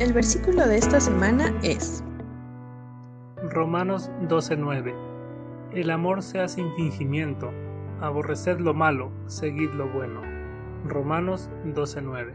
El versículo de esta semana es Romanos 12:9. El amor sea sin fingimiento, aborreced lo malo, seguid lo bueno. Romanos 12:9.